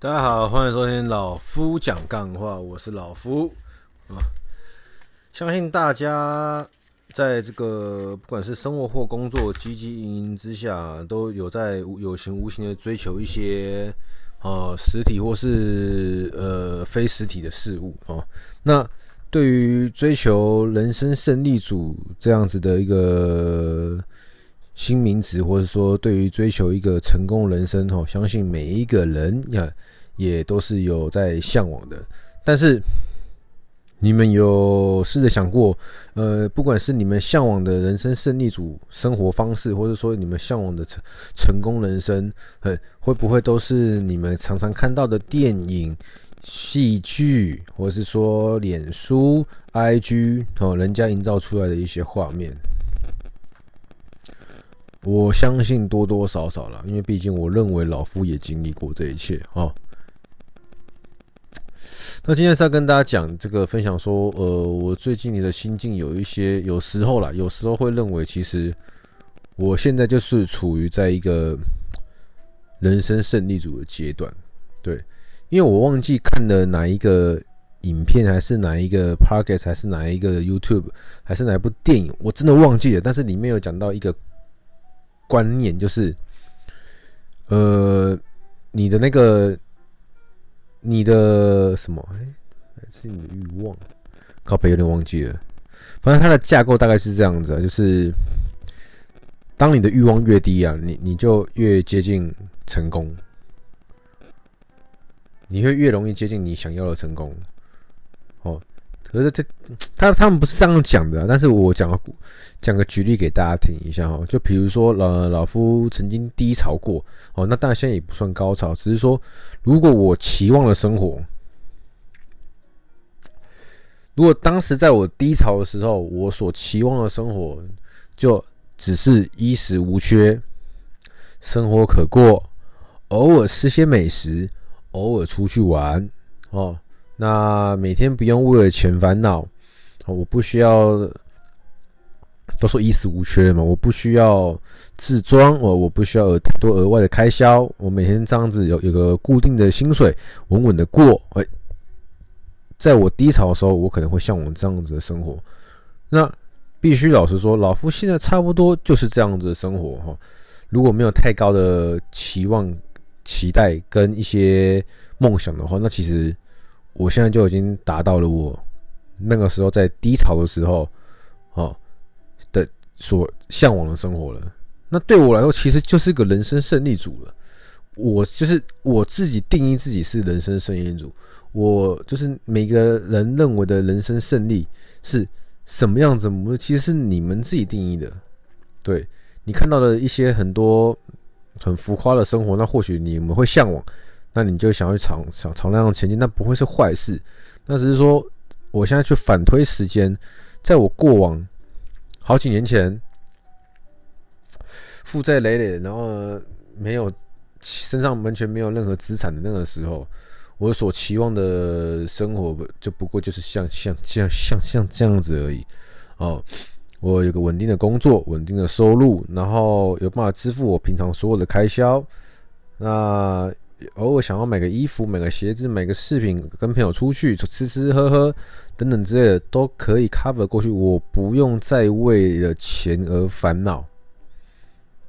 大家好，欢迎收听老夫讲干话，我是老夫啊。相信大家在这个不管是生活或工作汲汲营营之下，都有在有形无形的追求一些呃实体或是呃非实体的事物啊。那对于追求人生胜利组这样子的一个新名词，或者说对于追求一个成功人生，哈，相信每一个人呀也都是有在向往的。但是你们有试着想过，呃，不管是你们向往的人生胜利组生活方式，或者说你们向往的成成功人生，呃，会不会都是你们常常看到的电影？戏剧，或者是说脸书、IG 哦，人家营造出来的一些画面，我相信多多少少了，因为毕竟我认为老夫也经历过这一切哦。那今天是要跟大家讲这个分享说，呃，我最近的心境有一些，有时候啦，有时候会认为，其实我现在就是处于在一个人生胜利组的阶段，对。因为我忘记看了哪一个影片，还是哪一个 podcast，还是哪一个 YouTube，还是哪一部电影，我真的忘记了。但是里面有讲到一个观念，就是，呃，你的那个，你的什么？哎，是你的欲望？靠北有点忘记了。反正它的架构大概是这样子，就是当你的欲望越低啊，你你就越接近成功。你会越容易接近你想要的成功，可是这他他们不是这样讲的，但是我讲个讲个举例给大家听一下哈。就比如说老老夫曾经低潮过，哦，那当然现在也不算高潮，只是说如果我期望的生活，如果当时在我低潮的时候，我所期望的生活就只是衣食无缺，生活可过，偶尔吃些美食。偶尔出去玩哦，那每天不用为了钱烦恼，我不需要，都说衣食无缺嘛，我不需要自装，我我不需要有太多额外的开销，我每天这样子有有个固定的薪水，稳稳的过。哎，在我低潮的时候，我可能会向往这样子的生活。那必须老实说，老夫现在差不多就是这样子的生活哈。如果没有太高的期望。期待跟一些梦想的话，那其实我现在就已经达到了我那个时候在低潮的时候，哦的所向往的生活了。那对我来说，其实就是一个人生胜利组了。我就是我自己定义自己是人生胜利组。我就是每个人认为的人生胜利是什么样子？我其实是你们自己定义的。对，你看到的一些很多。很浮夸的生活，那或许你们会向往，那你就想要去尝想朝那样前进，那不会是坏事。那只是说，我现在去反推时间，在我过往好几年前，负债累累，然后没有身上完全没有任何资产的那个时候，我所期望的生活，就不过就是像像像像像这样子而已哦。我有个稳定的工作，稳定的收入，然后有办法支付我平常所有的开销。那偶尔想要买个衣服、买个鞋子、买个饰品，跟朋友出去吃吃喝喝等等之类的，都可以 cover 过去。我不用再为了钱而烦恼。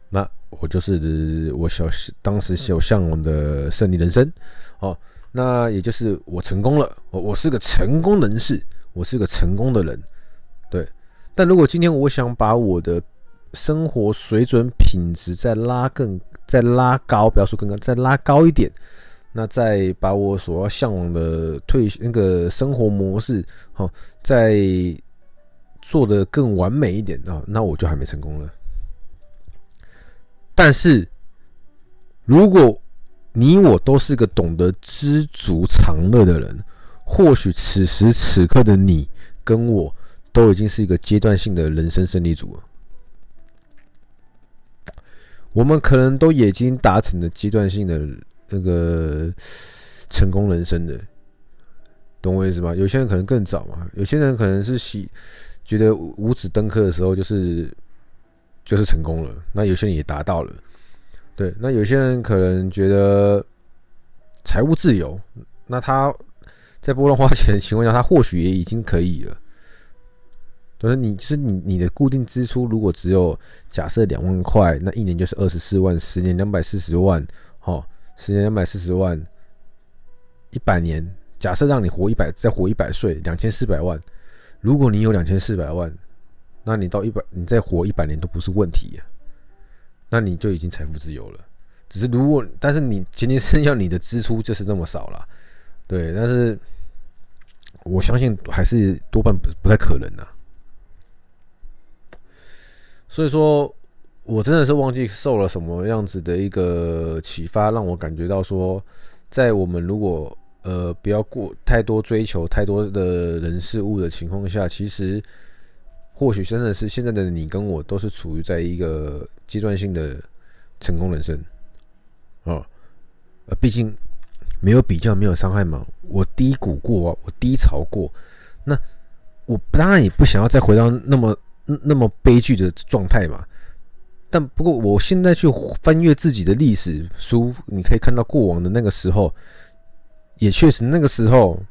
那我就是我小当时有向往的胜利人生。哦，那也就是我成功了。我我是个成功人士，我是个成功的人。对。但如果今天我想把我的生活水准品质再拉更再拉高，不要说更高，再拉高一点，那再把我所要向往的退那个生活模式，好，再做得更完美一点啊，那我就还没成功了。但是，如果你我都是个懂得知足常乐的人，或许此时此刻的你跟我。都已经是一个阶段性的人生胜利组了，我们可能都已经达成了阶段性的那个成功人生的，懂我意思吗？有些人可能更早嘛，有些人可能是喜觉得五子登科的时候就是就是成功了，那有些人也达到了，对，那有些人可能觉得财务自由，那他在不乱花钱的情况下，他或许也已经可以了。就是你，是你，你的固定支出如果只有假设两万块，那一年就是二十四万，十年两百四十万，好，十年两百四十万，一百年，假设让你活一百，再活一百岁，两千四百万。如果你有两千四百万，那你到一百，你再活一百年都不是问题呀。那你就已经财富自由了。只是如果，但是你前提是要你的支出就是这么少了，对。但是我相信还是多半不不太可能啊。所以说，我真的是忘记受了什么样子的一个启发，让我感觉到说，在我们如果呃不要过太多追求太多的人事物的情况下，其实或许真的是现在的你跟我都是处于在一个阶段性的成功人生啊，呃，毕竟没有比较没有伤害嘛，我低谷过啊，我低潮过，那我当然也不想要再回到那么。那么悲剧的状态嘛，但不过我现在去翻阅自己的历史书，你可以看到过往的那个时候，也确实那个时候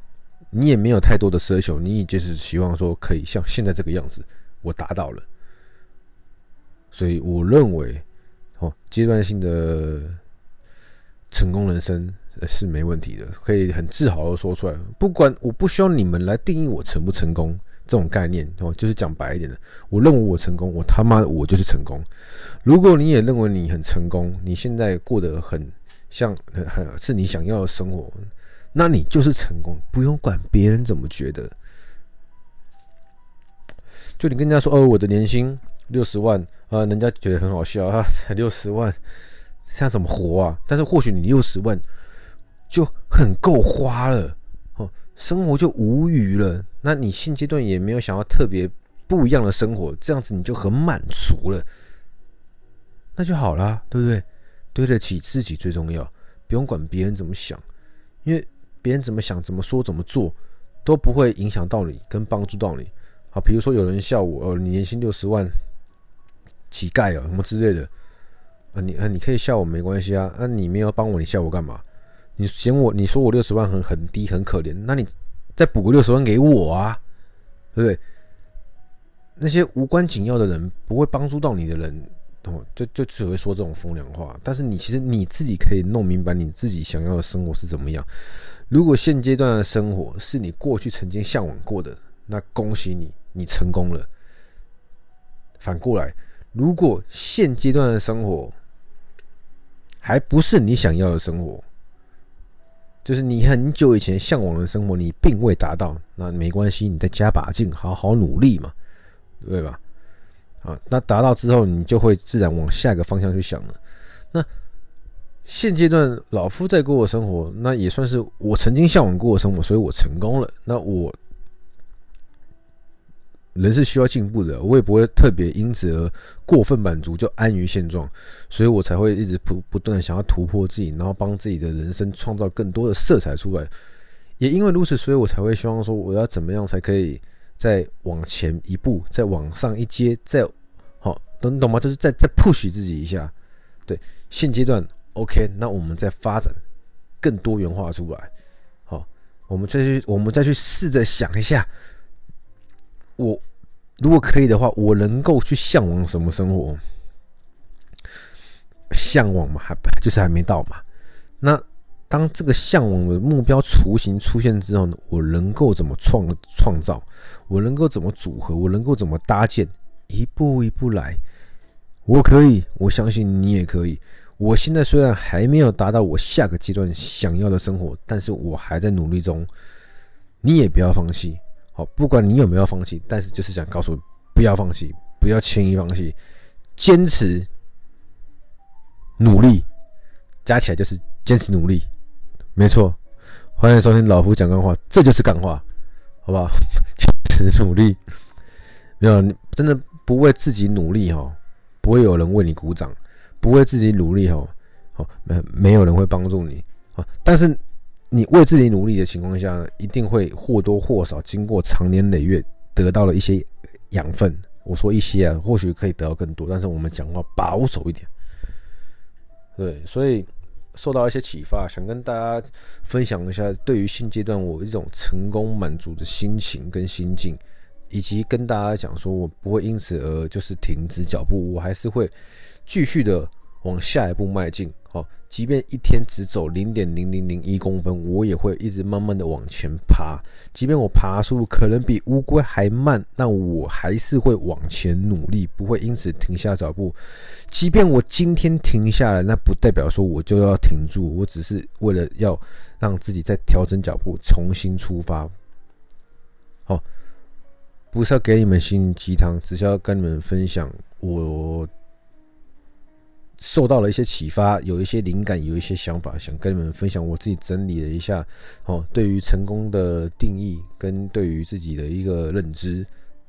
你也没有太多的奢求，你也就是希望说可以像现在这个样子，我达到了，所以我认为哦，阶段性的成功人生是没问题的，可以很自豪的说出来，不管我不需要你们来定义我成不成功。这种概念哦，就是讲白一点的，我认为我成功，我他妈我就是成功。如果你也认为你很成功，你现在过得很像很很是你想要的生活，那你就是成功，不用管别人怎么觉得。就你跟人家说哦，我的年薪六十万啊，人家觉得很好笑啊，才六十万，这样怎么活啊？但是或许你六十万就很够花了。生活就无余了，那你现阶段也没有想要特别不一样的生活，这样子你就很满足了，那就好啦，对不对？对得起自己最重要，不用管别人怎么想，因为别人怎么想、怎么说、怎么做都不会影响到你，跟帮助到你。好，比如说有人笑我哦，你年薪六十万，乞丐哦，什么之类的啊，你啊，你可以笑我没关系啊，那你没有帮我，你笑我干嘛？你嫌我，你说我六十万很很低很可怜，那你再补个六十万给我啊，对不对？那些无关紧要的人，不会帮助到你的人，哦，就就只会说这种风凉话。但是你其实你自己可以弄明白你自己想要的生活是怎么样。如果现阶段的生活是你过去曾经向往过的，那恭喜你，你成功了。反过来，如果现阶段的生活还不是你想要的生活，就是你很久以前向往的生活，你并未达到，那没关系，你再加把劲，好好努力嘛，对吧？啊，那达到之后，你就会自然往下一个方向去想了。那现阶段老夫在过的生活，那也算是我曾经向往过的生活，所以我成功了。那我。人是需要进步的，我也不会特别因此而过分满足，就安于现状，所以我才会一直不不断的想要突破自己，然后帮自己的人生创造更多的色彩出来。也因为如此，所以我才会希望说，我要怎么样才可以再往前一步，再往上一阶，再好，懂懂吗？就是再再 push 自己一下。对，现阶段 OK，那我们再发展更多元化出来。好，我们再去，我们再去试着想一下，我。如果可以的话，我能够去向往什么生活？向往嘛，还就是还没到嘛。那当这个向往的目标雏形出现之后呢，我能够怎么创创造？我能够怎么组合？我能够怎么搭建？一步一步来。我可以，我相信你也可以。我现在虽然还没有达到我下个阶段想要的生活，但是我还在努力中。你也不要放弃。好，不管你有没有放弃，但是就是想告诉，不要放弃，不要轻易放弃，坚持努力，加起来就是坚持努力，没错。欢迎收听老夫讲干话，这就是干话，好不好？坚持努力，没有，你真的不为自己努力哈，不会有人为你鼓掌；不为自己努力哈，好，没没有人会帮助你啊。但是。你为自己努力的情况下，一定会或多或少经过长年累月得到了一些养分。我说一些啊，或许可以得到更多，但是我们讲话保守一点。对，所以受到一些启发，想跟大家分享一下对于现阶段我一种成功满足的心情跟心境，以及跟大家讲说，我不会因此而就是停止脚步，我还是会继续的往下一步迈进。好，即便一天只走零点零零零一公分，我也会一直慢慢的往前爬。即便我爬速度可能比乌龟还慢，那我还是会往前努力，不会因此停下脚步。即便我今天停下来，那不代表说我就要停住，我只是为了要让自己再调整脚步，重新出发。好，不是要给你们心灵鸡汤，只是要跟你们分享我。受到了一些启发，有一些灵感，有一些想法，想跟你们分享。我自己整理了一下，哦，对于成功的定义跟对于自己的一个认知，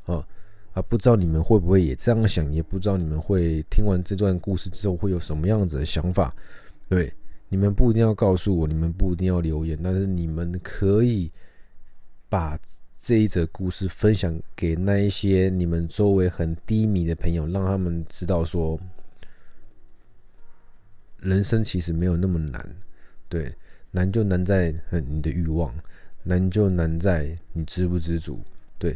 啊啊，不知道你们会不会也这样想，也不知道你们会听完这段故事之后会有什么样子的想法。对，你们不一定要告诉我，你们不一定要留言，但是你们可以把这一则故事分享给那一些你们周围很低迷的朋友，让他们知道说。人生其实没有那么难，对，难就难在你的欲望，难就难在你知不知足，对，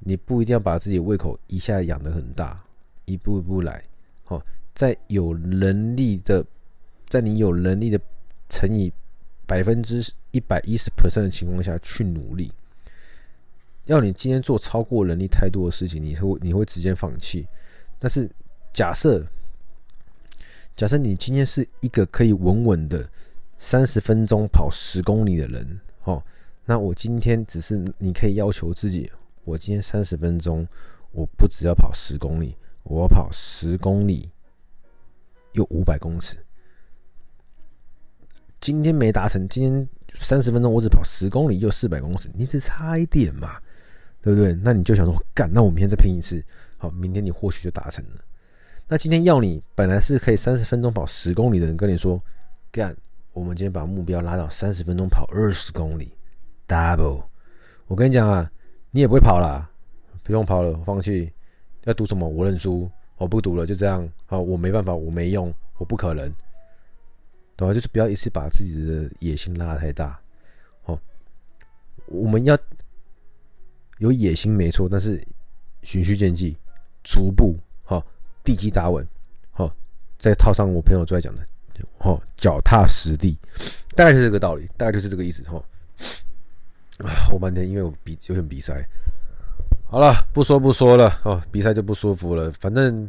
你不一定要把自己胃口一下养得很大，一步一步来，好，在有能力的，在你有能力的乘以百分之一百一十 percent 的情况下去努力，要你今天做超过能力太多的事情，你会你会直接放弃，但是假设。假设你今天是一个可以稳稳的三十分钟跑十公里的人，哦，那我今天只是你可以要求自己，我今天三十分钟，我不只要跑十公里，我要跑十公里又五百公尺。今天没达成，今天三十分钟我只跑十公里又四百公尺，你只差一点嘛，对不对？那你就想说，干，那我明天再拼一次，好，明天你或许就达成了。那今天要你本来是可以三十分钟跑十公里的人跟你说，干，我们今天把目标拉到三十分钟跑二十公里，double。我跟你讲啊，你也不会跑啦，不用跑了，放弃。要赌什么？我认输，我不赌了，就这样。好，我没办法，我没用，我不可能，对吧？就是不要一次把自己的野心拉得太大。好，我们要有野心没错，但是循序渐进，逐步。地基打稳，好，再套上我朋友最爱讲的，好，脚踏实地，大概是这个道理，大概就是这个意思，哈。啊，后半天因为我比有点鼻塞，好了，不说不说了，哦，鼻塞就不舒服了，反正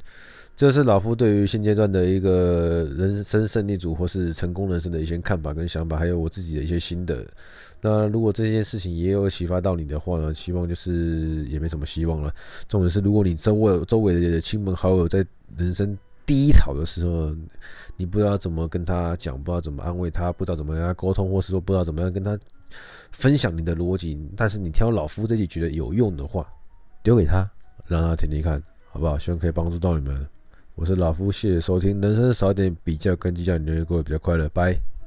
这是老夫对于现阶段的一个人生胜利组或是成功人生的一些看法跟想法，还有我自己的一些心得。那如果这件事情也有启发到你的话呢，希望就是也没什么希望了。重点是，如果你周围周围的亲朋好友在人生低潮的时候，你不知道怎么跟他讲，不知道怎么安慰他，不知道怎么跟他沟通，或是说不知道怎么样跟他分享你的逻辑，但是你听老夫这集觉得有用的话，丢给他，让他听听看，好不好？希望可以帮助到你们。我是老夫，谢谢收听。人生少点比较跟计较，你会过得比较快乐。拜。